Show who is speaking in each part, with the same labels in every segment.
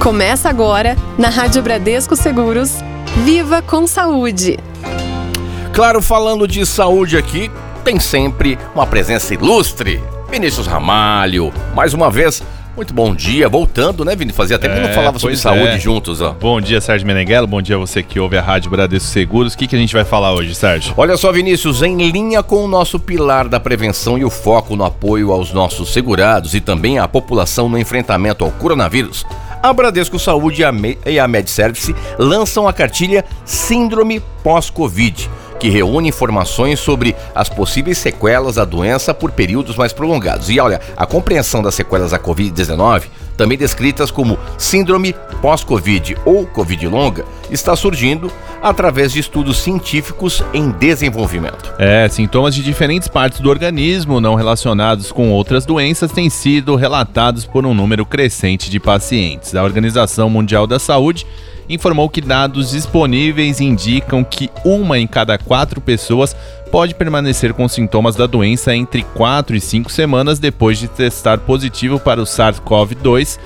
Speaker 1: Começa agora, na Rádio Bradesco Seguros, Viva com Saúde.
Speaker 2: Claro, falando de saúde aqui, tem sempre uma presença ilustre. Vinícius Ramalho, mais uma vez, muito bom dia, voltando, né, Vini? Fazia tempo que
Speaker 3: É,
Speaker 2: não falava sobre saúde
Speaker 3: é.
Speaker 2: juntos, ó.
Speaker 3: Bom dia, Sérgio Meneghello. Bom dia a você que ouve a Rádio Bradesco Seguros. O que, que a gente vai falar hoje, Sérgio?
Speaker 2: Olha só, Vinícius, em linha com o nosso pilar da prevenção e o foco no apoio aos nossos segurados e também à população no enfrentamento ao coronavírus, a Bradesco Saúde e a Me- a MedService lançam a cartilha Síndrome Pós-Covid, que reúne informações sobre as possíveis sequelas da doença por períodos mais prolongados. E olha, a compreensão das sequelas da Covid-19, também descritas como Síndrome Pós-Covid ou Covid longa, está surgindo através de estudos científicos em desenvolvimento.
Speaker 3: É, sintomas de diferentes partes do organismo não relacionados com outras doenças têm sido relatados por um número crescente de pacientes. A Organização Mundial da Saúde informou que dados disponíveis indicam que uma em cada quatro pessoas pode permanecer com sintomas da doença entre 4 e 5 semanas depois de testar positivo para o SARS-CoV-2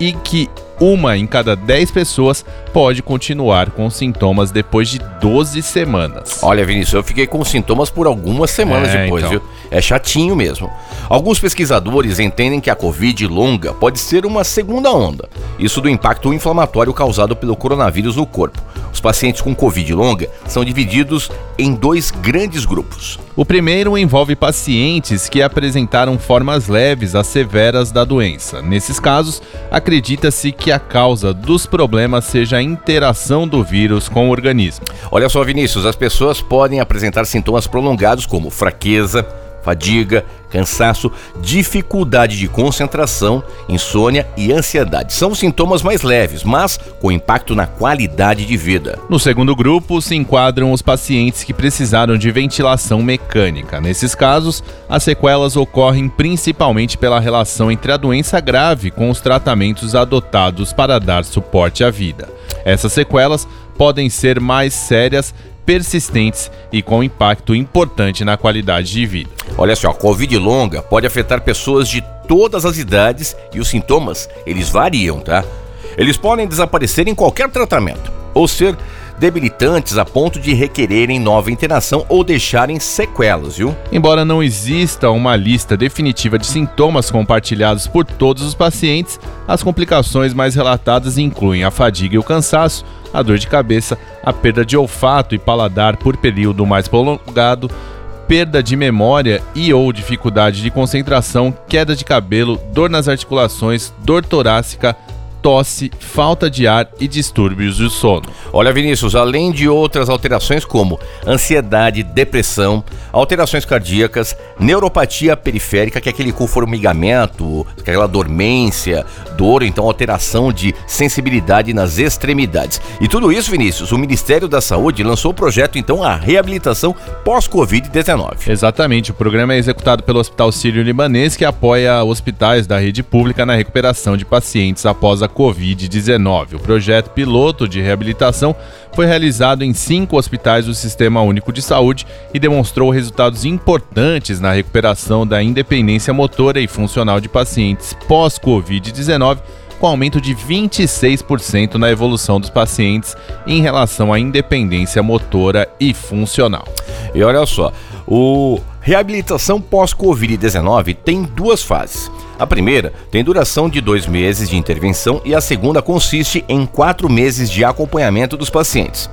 Speaker 3: e que uma em cada 10 pessoas pode continuar com sintomas depois de 12 semanas.
Speaker 2: Olha, Vinícius, eu fiquei com sintomas por algumas semanas
Speaker 3: É,
Speaker 2: depois,
Speaker 3: então.
Speaker 2: viu? É chatinho mesmo. Alguns pesquisadores entendem que a Covid longa pode ser uma segunda onda. Isso do impacto inflamatório causado pelo coronavírus no corpo. Os pacientes com Covid longa são divididos em dois grandes grupos.
Speaker 3: O primeiro envolve pacientes que apresentaram formas leves a severas da doença. Nesses casos, acredita-se que a causa dos problemas seja a interação do vírus com o organismo.
Speaker 2: Olha só, Vinícius, as pessoas podem apresentar sintomas prolongados como fraqueza, fadiga, cansaço, dificuldade de concentração, insônia e ansiedade. São sintomas mais leves, mas com impacto na qualidade de vida.
Speaker 3: No segundo grupo se enquadram os pacientes que precisaram de ventilação mecânica. Nesses casos, as sequelas ocorrem principalmente pela relação entre a doença grave com os tratamentos adotados para dar suporte à vida. Essas sequelas podem ser mais sérias, persistentes e com impacto importante na qualidade de vida.
Speaker 2: Olha só, a Covid longa pode afetar pessoas de todas as idades e os sintomas, eles variam, tá? Eles podem desaparecer em qualquer tratamento ou ser debilitantes a ponto de requererem nova internação ou deixarem sequelas, viu?
Speaker 3: Embora não exista uma lista definitiva de sintomas compartilhados por todos os pacientes, as complicações mais relatadas incluem a fadiga e o cansaço, a dor de cabeça, a perda de olfato e paladar por período mais prolongado, perda de memória e ou dificuldade de concentração, queda de cabelo, dor nas articulações, dor torácica, tosse, falta de ar e distúrbios do sono.
Speaker 2: Olha, Vinícius, além de outras alterações como ansiedade, depressão, alterações cardíacas, neuropatia periférica, que é aquele conformigamento, aquela dormência, dor, então alteração de sensibilidade nas extremidades. E tudo isso, Vinícius, o Ministério da Saúde lançou o projeto, então, a reabilitação pós-Covid-19.
Speaker 3: Exatamente, o programa é executado pelo Hospital Sírio-Libanês, que apoia hospitais da rede pública na recuperação de pacientes após a Covid-19. O projeto piloto de reabilitação foi realizado em cinco hospitais do Sistema Único de Saúde e demonstrou resultados importantes na recuperação da independência motora e funcional de pacientes pós-Covid-19 com aumento de 26% na evolução dos pacientes em relação à independência motora e funcional.
Speaker 2: E olha só, o reabilitação pós-Covid-19 tem duas fases. A primeira tem duração de dois meses de intervenção e a segunda consiste em quatro meses de acompanhamento dos pacientes.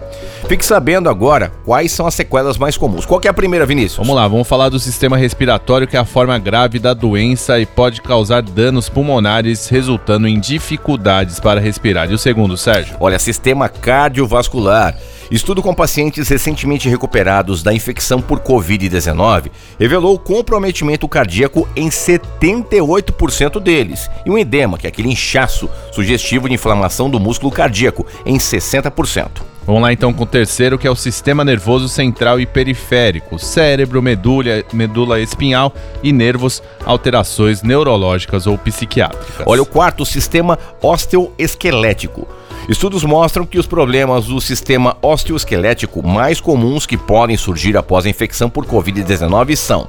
Speaker 2: Fique sabendo agora quais são as sequelas mais comuns. Qual que é a primeira, Vinícius?
Speaker 3: Vamos lá, vamos falar do sistema respiratório, que é a forma grave da doença e pode causar danos pulmonares, resultando em dificuldades para respirar. E o segundo, Sérgio?
Speaker 2: Olha, sistema cardiovascular. Estudo com pacientes recentemente recuperados da infecção por Covid-19 revelou comprometimento cardíaco em 78% deles e um edema, que é aquele inchaço sugestivo de inflamação do músculo cardíaco, em 60%.
Speaker 3: Vamos lá então com o terceiro, que é o sistema nervoso central e periférico, cérebro, medula, medula espinhal e nervos, alterações neurológicas ou psiquiátricas.
Speaker 2: Olha o quarto, o sistema osteoesquelético. Estudos mostram que os problemas do sistema osteoesquelético mais comuns que podem surgir após a infecção por Covid-19 são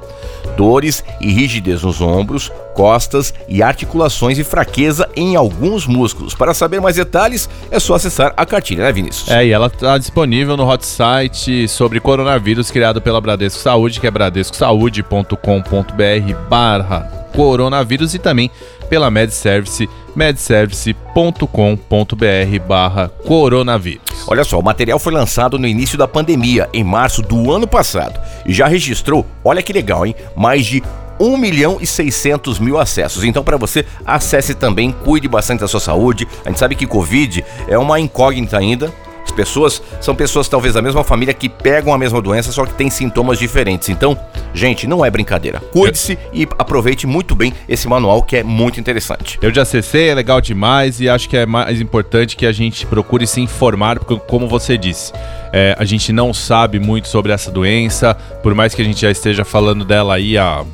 Speaker 2: dores e rigidez nos ombros, costas e articulações e fraqueza em alguns músculos. Para saber mais detalhes, é só acessar a cartilha, né, Vinícius?
Speaker 3: É, e ela está disponível no hot site sobre coronavírus criado pela Bradesco Saúde, que é bradescosaude.com.br barra coronavírus e também pela MedService, medservice.com.br barra coronavírus.
Speaker 2: Olha só, o material foi lançado no início da pandemia, em março do ano passado, e já registrou, olha que legal, hein? Mais de 1 milhão e 600 mil acessos. Então, para você, acesse também, cuide bastante da sua saúde. A gente sabe que Covid é uma incógnita ainda, as pessoas são pessoas talvez da mesma família que pegam a mesma doença, só que têm sintomas diferentes. Então, gente, não é brincadeira. Cuide-se e aproveite muito bem esse manual que é muito interessante.
Speaker 3: Eu já acessei, é legal demais e acho que é mais importante que a gente procure se informar, porque como você disse, é, a gente não sabe muito sobre essa doença, por mais que a gente já esteja falando dela aí há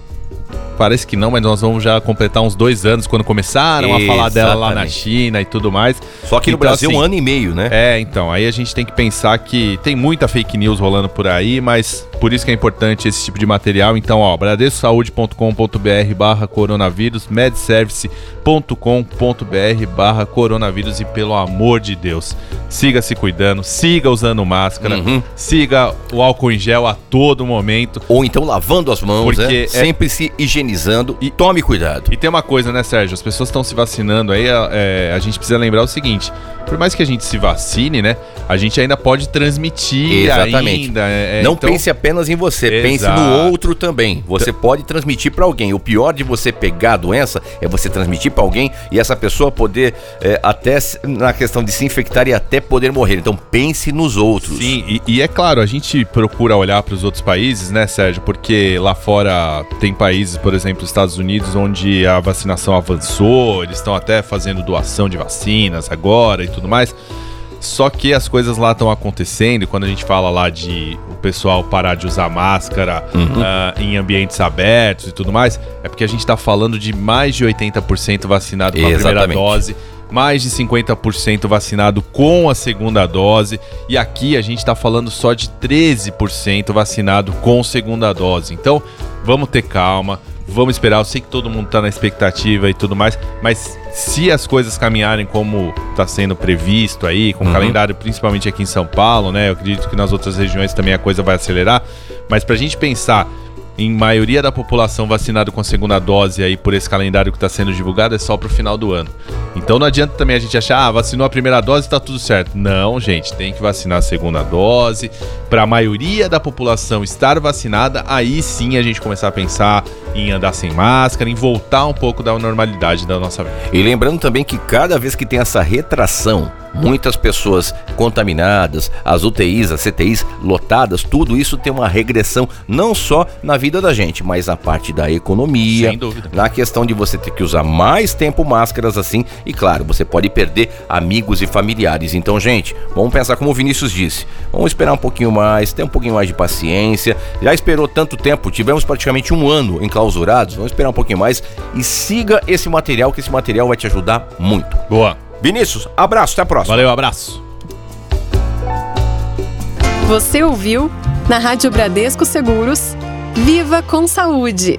Speaker 3: parece que não, mas nós vamos já completar uns dois anos quando começaram Exatamente. a falar dela lá na China e tudo mais.
Speaker 2: Só que no então, Brasil assim, um ano e meio, né?
Speaker 3: É, então, aí a gente tem que pensar que tem muita fake news rolando por aí, mas por isso que é importante esse tipo de material. Então, ó, bradescosaude.com.br barra coronavírus, medservice.com.br barra coronavírus e pelo amor de Deus, siga se cuidando, siga usando máscara, uhum. siga o álcool em gel a todo momento.
Speaker 2: Ou então lavando as mãos, porque né? é... sempre se higienizando e tome cuidado.
Speaker 3: E tem uma coisa, né, Sérgio? As pessoas estão se vacinando aí, é, a gente precisa lembrar o seguinte, por mais que a gente se vacine, né, a gente ainda pode transmitir
Speaker 2: Exatamente.
Speaker 3: ainda.
Speaker 2: É, é, Não então... pense apenas em você, Exato. pense no outro também. Você pode transmitir para alguém. O pior de você pegar a doença é você transmitir para alguém e essa pessoa poder é, até na questão de se infectar e até poder morrer. Então pense nos outros.
Speaker 3: Sim, e, e é claro, a gente procura olhar para os outros países, né, Sérgio? Porque lá fora tem países, por exemplo, Estados Unidos, onde a vacinação avançou, eles estão até fazendo doação de vacinas agora e tudo mais. Só que as coisas lá estão acontecendo, e quando a gente fala lá de pessoal parar de usar máscara uhum. uh, em ambientes abertos e tudo mais, é porque a gente está falando de mais de 80% vacinado com a primeira dose, mais de 50% vacinado com a segunda dose, e aqui a gente está falando só de 13% vacinado com segunda dose. Então, vamos ter calma, vamos esperar. Eu sei que todo mundo está na expectativa e tudo mais, mas se as coisas caminharem como está sendo previsto aí, com uhum. o calendário, principalmente aqui em São Paulo, né? Eu acredito que nas outras regiões também a coisa vai acelerar. Mas para a gente pensar em maioria da população vacinada com a segunda dose aí por esse calendário que está sendo divulgado é só para o final do ano. Então não adianta também a gente achar, ah, vacinou a primeira dose está tudo certo. Não, gente, tem que vacinar a segunda dose. Para a maioria da população estar vacinada, aí sim a gente começar a pensar em andar sem máscara, em voltar um pouco da normalidade da nossa vida.
Speaker 2: E lembrando também que cada vez que tem essa retração muitas pessoas contaminadas, as UTIs, as CTIs lotadas, tudo isso tem uma regressão não só na vida da gente, mas na parte da economia, na questão de você ter que usar mais tempo máscaras assim, e claro, você pode perder amigos e familiares. Então, gente, vamos pensar como o Vinícius disse, vamos esperar um pouquinho mais, ter um pouquinho mais de paciência. Já esperou tanto tempo, tivemos praticamente um ano enclausurados, vamos esperar um pouquinho mais e siga esse material, que esse material vai te ajudar muito.
Speaker 3: Boa.
Speaker 2: Vinícius, abraço, até a próxima.
Speaker 3: Valeu, abraço.
Speaker 1: Você ouviu na Rádio Bradesco Seguros, Viva com Saúde.